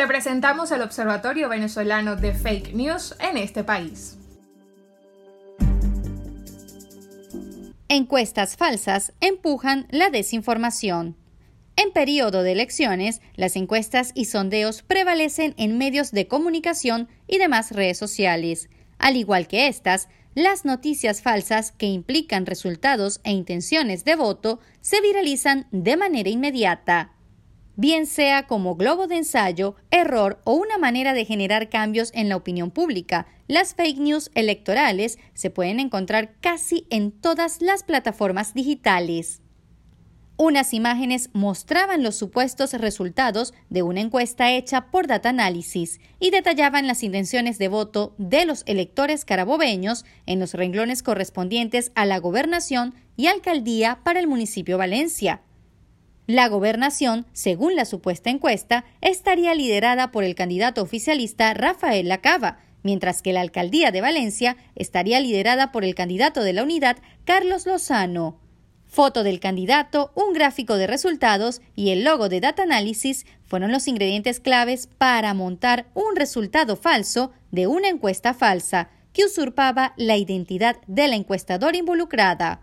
Te presentamos el Observatorio Venezolano de Fake News en este país. Encuestas falsas empujan la desinformación. En periodo de elecciones, las encuestas y sondeos prevalecen en medios de comunicación y demás redes sociales. Al igual que estas, las noticias falsas que implican resultados e intenciones de voto se viralizan de manera inmediata. Bien sea como globo de ensayo, error o una manera de generar cambios en la opinión pública, las fake news electorales se pueden encontrar casi en todas las plataformas digitales. Unas imágenes mostraban los supuestos resultados de una encuesta hecha por Data Analysis y detallaban las intenciones de voto de los electores carabobeños en los renglones correspondientes a la gobernación y alcaldía para el municipio Valencia. La gobernación, según la supuesta encuesta, estaría liderada por el candidato oficialista Rafael Lacava, mientras que la alcaldía de Valencia estaría liderada por el candidato de la unidad Carlos Lozano foto del candidato, un gráfico de resultados y el logo de Data Analysis fueron los ingredientes claves para montar un resultado falso de una encuesta falsa que usurpaba la identidad de la encuestadora involucrada.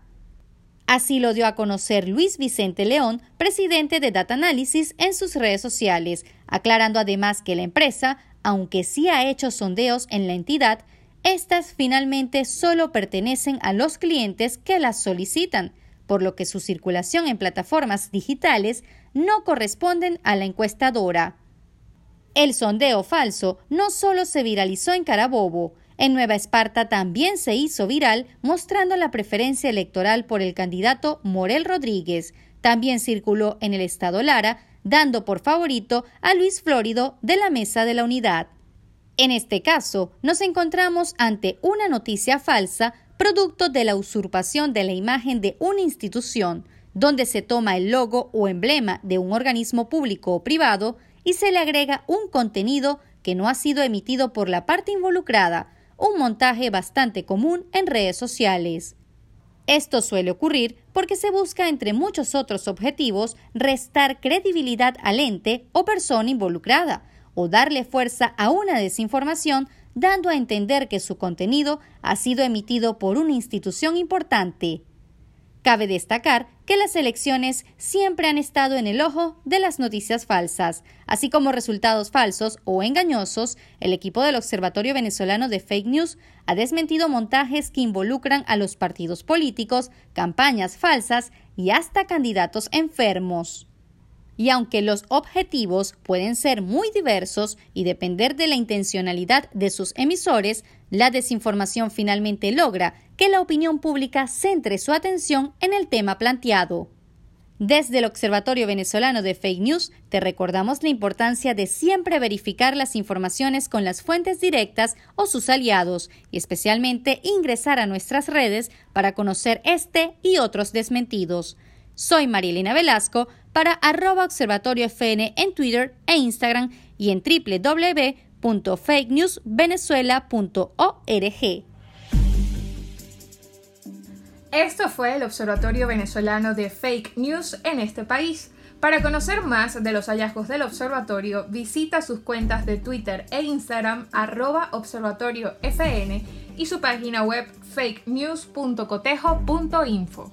Así lo dio a conocer Luis Vicente León, presidente de Data Analysis, en sus redes sociales, aclarando además que la empresa, aunque sí ha hecho sondeos en la entidad, estas finalmente solo pertenecen a los clientes que las solicitan, por lo que su circulación en plataformas digitales no corresponden a la encuestadora. El sondeo falso no solo se viralizó en Carabobo, en Nueva Esparta también se hizo viral mostrando la preferencia electoral por el candidato Morel Rodríguez. También circuló en el estado Lara, dando por favorito a Luis Flórido de la Mesa de la Unidad. En este caso, nos encontramos ante una noticia falsa producto de la usurpación de la imagen de una institución, donde se toma el logo o emblema de un organismo público o privado y se le agrega un contenido que no ha sido emitido por la parte involucrada, un montaje bastante común en redes sociales. Esto suele ocurrir porque se busca, entre muchos otros objetivos, restar credibilidad al ente o persona involucrada, o darle fuerza a una desinformación dando a entender que su contenido ha sido emitido por una institución importante. Cabe destacar que las elecciones siempre han estado en el ojo de las noticias falsas, así como resultados falsos o engañosos, el equipo del Observatorio Venezolano de Fake News ha desmentido montajes que involucran a los partidos políticos, campañas falsas y hasta candidatos enfermos. Y aunque los objetivos pueden ser muy diversos y depender de la intencionalidad de sus emisores, la desinformación finalmente logra que la opinión pública centre su atención en el tema planteado. Desde el Observatorio Venezolano de Fake News te recordamos la importancia de siempre verificar las informaciones con las fuentes directas o sus aliados y especialmente ingresar a nuestras redes para conocer este y otros desmentidos. Soy Marilena Velasco para arroba observatorio FN en Twitter e Instagram y en www.fakenewsvenezuela.org. Esto fue el Observatorio Venezolano de Fake News en este país. Para conocer más de los hallazgos del observatorio, visita sus cuentas de Twitter e Instagram arroba observatoriofn y su página web fakenews.cotejo.info.